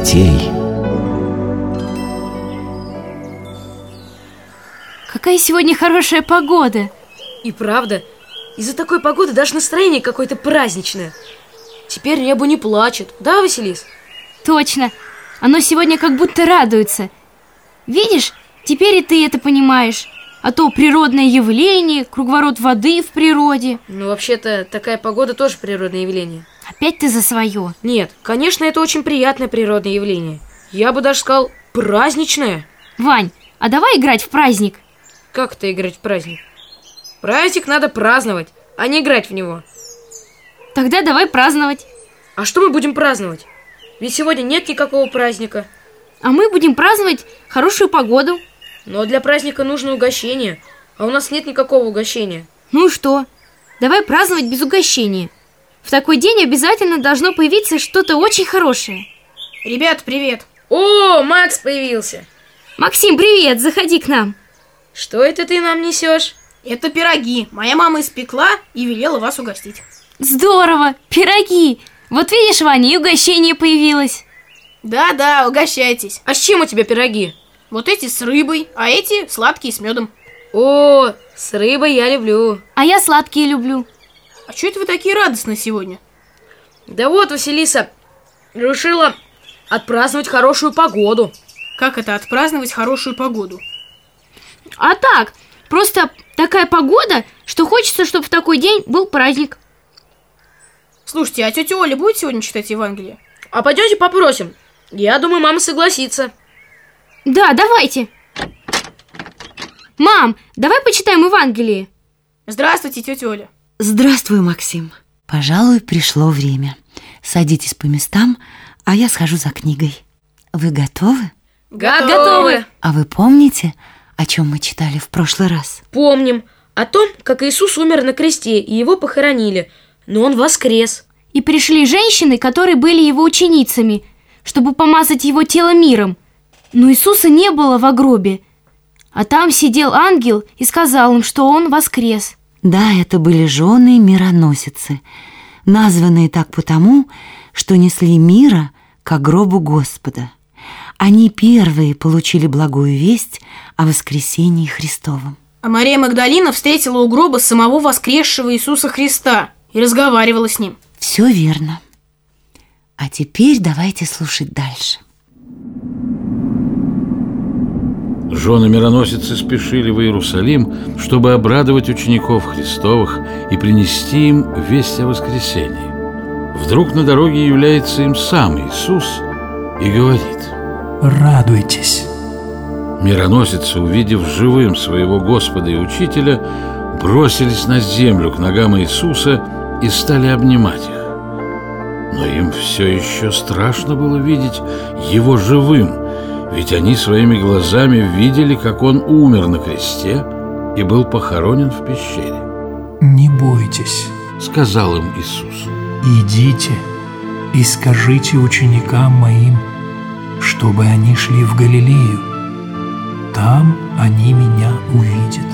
детей. Какая сегодня хорошая погода. И правда, из-за такой погоды даже настроение какое-то праздничное. Теперь небо не плачет, да, Василис? Точно. Оно сегодня как будто радуется. Видишь, теперь и ты это понимаешь. А то природное явление, круговорот воды в природе. Ну, вообще-то, такая погода тоже природное явление. Опять ты за свое. Нет, конечно, это очень приятное природное явление. Я бы даже сказал, праздничное. Вань, а давай играть в праздник. Как это играть в праздник? Праздник надо праздновать, а не играть в него. Тогда давай праздновать. А что мы будем праздновать? Ведь сегодня нет никакого праздника. А мы будем праздновать хорошую погоду. Но для праздника нужно угощение, а у нас нет никакого угощения. Ну и что? Давай праздновать без угощения. В такой день обязательно должно появиться что-то очень хорошее. Ребят, привет. О, Макс появился. Максим, привет, заходи к нам. Что это ты нам несешь? Это пироги. Моя мама испекла и велела вас угостить. Здорово, пироги. Вот видишь, Ваня, и угощение появилось. Да-да, угощайтесь. А с чем у тебя пироги? Вот эти с рыбой, а эти сладкие с медом. О, с рыбой я люблю. А я сладкие люблю. А что это вы такие радостные сегодня? Да вот, Василиса решила отпраздновать хорошую погоду. Как это отпраздновать хорошую погоду? А так, просто такая погода, что хочется, чтобы в такой день был праздник. Слушайте, а тетя Оля будет сегодня читать Евангелие? А пойдемте попросим. Я думаю, мама согласится. Да, давайте. Мам, давай почитаем Евангелие. Здравствуйте, тетя Оля. Здравствуй, Максим. Пожалуй, пришло время. Садитесь по местам, а я схожу за книгой. Вы готовы? Готовы. Готовы. А вы помните, о чем мы читали в прошлый раз? Помним о том, как Иисус умер на кресте и его похоронили, но он воскрес. И пришли женщины, которые были его ученицами, чтобы помазать его тело миром. Но Иисуса не было в гробе, а там сидел ангел и сказал им, что он воскрес. Да, это были жены мироносицы, названные так потому, что несли мира к гробу Господа. Они первые получили благую весть о воскресении Христовом. А Мария Магдалина встретила у гроба самого воскресшего Иисуса Христа и разговаривала с ним. Все верно. А теперь давайте слушать дальше. Жены мироносицы спешили в Иерусалим, чтобы обрадовать учеников Христовых и принести им весть о воскресении. Вдруг на дороге является им сам Иисус и говорит Радуйтесь. Мироносицы, увидев живым своего Господа и Учителя, бросились на землю к ногам Иисуса и стали обнимать их. Но им все еще страшно было видеть Его живым, ведь они своими глазами видели, как Он умер на кресте и был похоронен в пещере. Не бойтесь. Сказал им Иисус. Идите и скажите ученикам моим, чтобы они шли в Галилею. Там они меня увидят.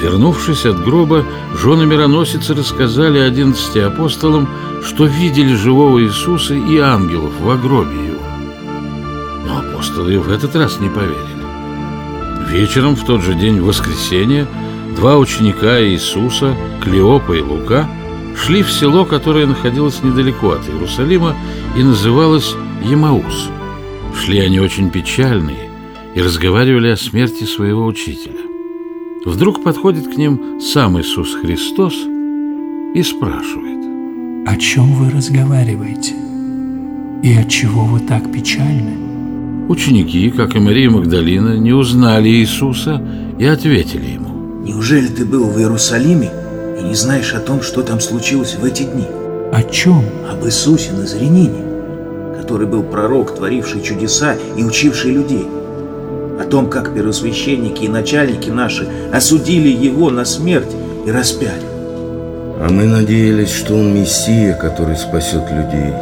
Вернувшись от гроба, жены мироносицы рассказали одиннадцати апостолам, что видели живого Иисуса и ангелов в гробе его. Апостолы и в этот раз не поверили. Вечером в тот же день воскресенья два ученика Иисуса, Клеопа и Лука, шли в село, которое находилось недалеко от Иерусалима и называлось Емаус. Шли они очень печальные и разговаривали о смерти своего учителя. Вдруг подходит к ним сам Иисус Христос и спрашивает. О чем вы разговариваете? И от чего вы так печальны? Ученики, как и Мария Магдалина, не узнали Иисуса и ответили ему. Неужели ты был в Иерусалиме и не знаешь о том, что там случилось в эти дни? О чем? Об Иисусе Назарянине, который был пророк, творивший чудеса и учивший людей. О том, как первосвященники и начальники наши осудили его на смерть и распяли. А мы надеялись, что он Мессия, который спасет людей.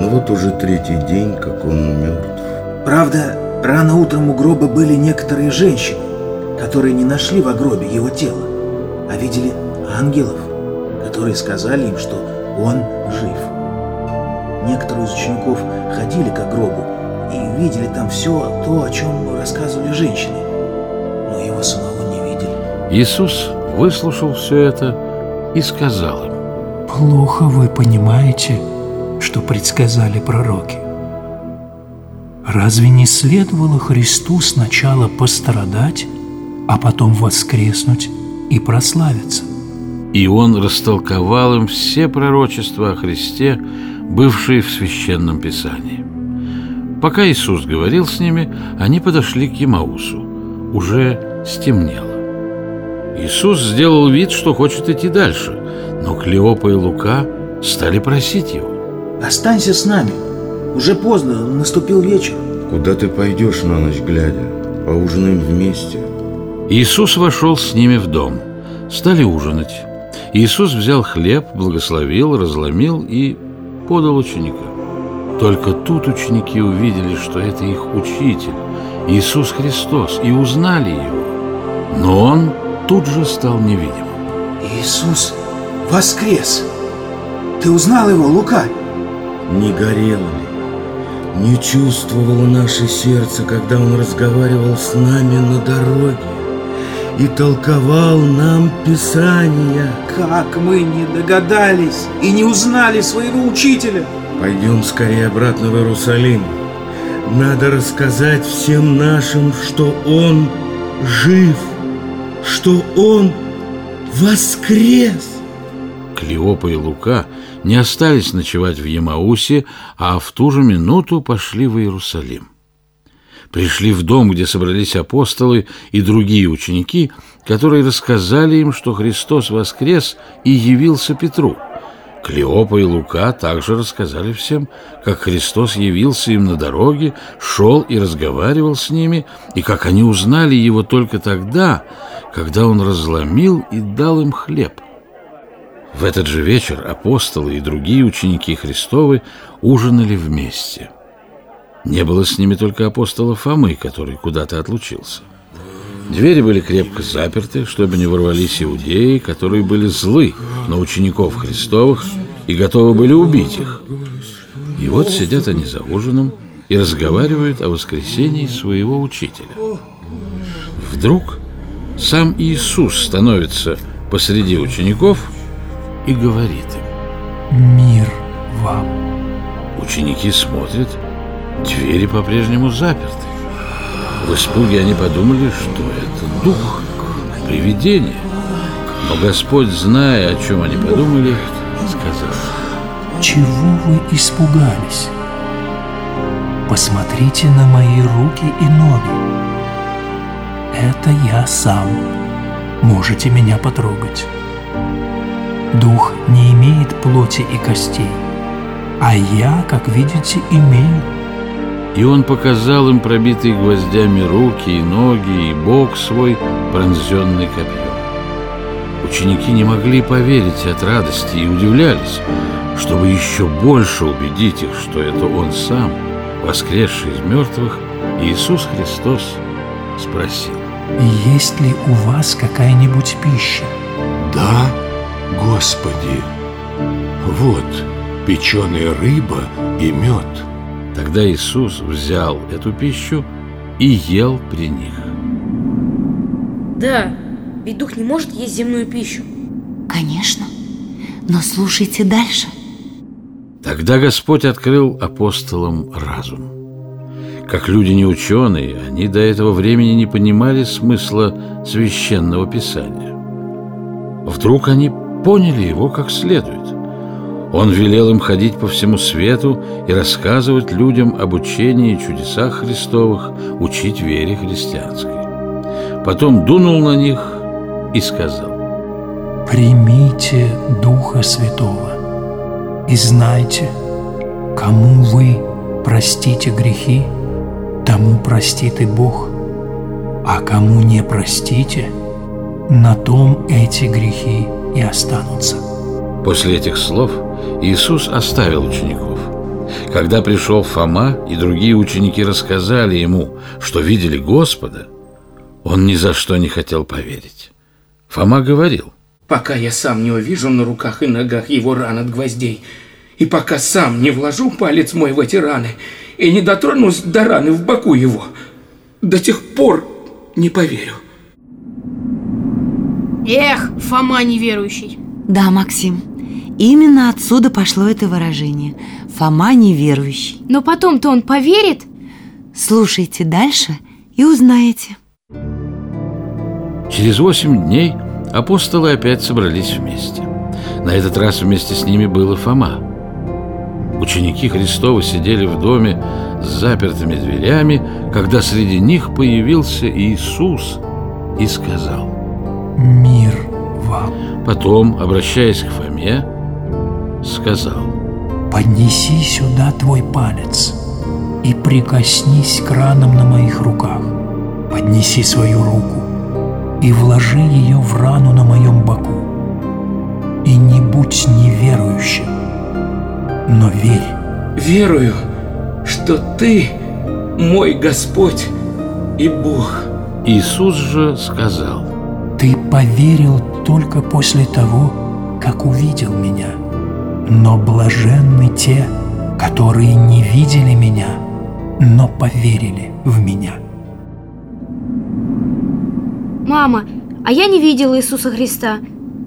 Но вот уже третий день, как он мертв. Правда, рано утром у гроба были некоторые женщины, которые не нашли в гробе его тело, а видели ангелов, которые сказали им, что он жив. Некоторые из учеников ходили к гробу и видели там все то, о чем рассказывали женщины, но его самого не видели. Иисус выслушал все это и сказал им, Плохо вы понимаете, что предсказали пророки. Разве не следовало Христу сначала пострадать, а потом воскреснуть и прославиться? И он растолковал им все пророчества о Христе, бывшие в Священном Писании. Пока Иисус говорил с ними, они подошли к Емаусу. Уже стемнело. Иисус сделал вид, что хочет идти дальше, но Клеопа и Лука стали просить его. Останься с нами. Уже поздно, наступил вечер. Куда ты пойдешь на ночь глядя? Поужинаем вместе. Иисус вошел с ними в дом. Стали ужинать. Иисус взял хлеб, благословил, разломил и подал ученикам. Только тут ученики увидели, что это их учитель, Иисус Христос, и узнали его. Но он тут же стал невидимым. Иисус воскрес. Ты узнал его, Лука? Не горело ли? Не чувствовало наше сердце, когда он разговаривал с нами на дороге и толковал нам Писания? Как мы не догадались и не узнали своего учителя? Пойдем скорее обратно в Иерусалим. Надо рассказать всем нашим, что он жив, что он воскрес. Клеопа и Лука не остались ночевать в Емаусе, а в ту же минуту пошли в Иерусалим. Пришли в дом, где собрались апостолы и другие ученики, которые рассказали им, что Христос воскрес и явился Петру. Клеопа и Лука также рассказали всем, как Христос явился им на дороге, шел и разговаривал с ними, и как они узнали его только тогда, когда он разломил и дал им хлеб. В этот же вечер апостолы и другие ученики Христовы ужинали вместе. Не было с ними только апостола Фомы, который куда-то отлучился. Двери были крепко заперты, чтобы не ворвались иудеи, которые были злы на учеников Христовых и готовы были убить их. И вот сидят они за ужином и разговаривают о воскресении своего учителя. Вдруг сам Иисус становится посреди учеников и говорит им. Мир вам. Ученики смотрят, двери по-прежнему заперты. В испуге они подумали, что это дух, привидение. Но Господь, зная, о чем они подумали, сказал. Чего вы испугались? Посмотрите на мои руки и ноги. Это я сам. Можете меня потрогать. Дух не имеет плоти и костей, а я, как видите, имею. И он показал им пробитые гвоздями руки и ноги, и бок свой, пронзенный копьем. Ученики не могли поверить от радости и удивлялись, чтобы еще больше убедить их, что это он сам, воскресший из мертвых, Иисус Христос, спросил. Есть ли у вас какая-нибудь пища? Да, Господи. Вот печеная рыба и мед. Тогда Иисус взял эту пищу и ел при них. Да, ведь дух не может есть земную пищу. Конечно. Но слушайте дальше. Тогда Господь открыл апостолам разум. Как люди неученые, они до этого времени не понимали смысла священного писания. Вдруг они поняли его как следует. Он велел им ходить по всему свету и рассказывать людям об учении и чудесах Христовых, учить вере христианской. Потом дунул на них и сказал, Примите Духа Святого и знайте, кому вы простите грехи, тому простит и Бог, а кому не простите, на том эти грехи и останутся. После этих слов Иисус оставил учеников. Когда пришел Фома и другие ученики рассказали ему, что видели Господа, он ни за что не хотел поверить. Фома говорил, пока я сам не увижу на руках и ногах его ран от гвоздей, И пока сам не вложу палец мой в эти раны и не дотронусь до раны в боку его, до тех пор не поверю. Эх, Фома неверующий. Да, Максим, именно отсюда пошло это выражение. Фома неверующий. Но потом-то он поверит? Слушайте дальше и узнаете. Через восемь дней апостолы опять собрались вместе. На этот раз вместе с ними был и Фома. Ученики Христовы сидели в доме с запертыми дверями, когда среди них появился Иисус и сказал «Мир вам». Потом, обращаясь к Фоме, сказал «Поднеси сюда твой палец и прикоснись к ранам на моих руках. Поднеси свою руку и вложи ее в рану на моем боку. И не будь неверующим, но верь. Верую, что Ты мой Господь и Бог. Иисус же сказал Ты поверил только после того, как увидел меня. Но блаженны те, которые не видели меня, но поверили в меня. Мама, а я не видела Иисуса Христа,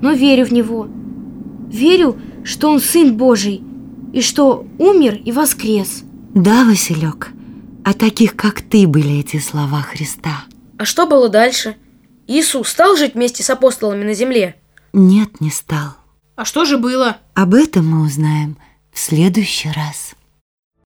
но верю в Него. Верю, что Он Сын Божий и что умер и воскрес. Да, Василек, а таких, как ты, были эти слова Христа. А что было дальше? Иисус стал жить вместе с апостолами на земле? Нет, не стал. А что же было? Об этом мы узнаем в следующий раз.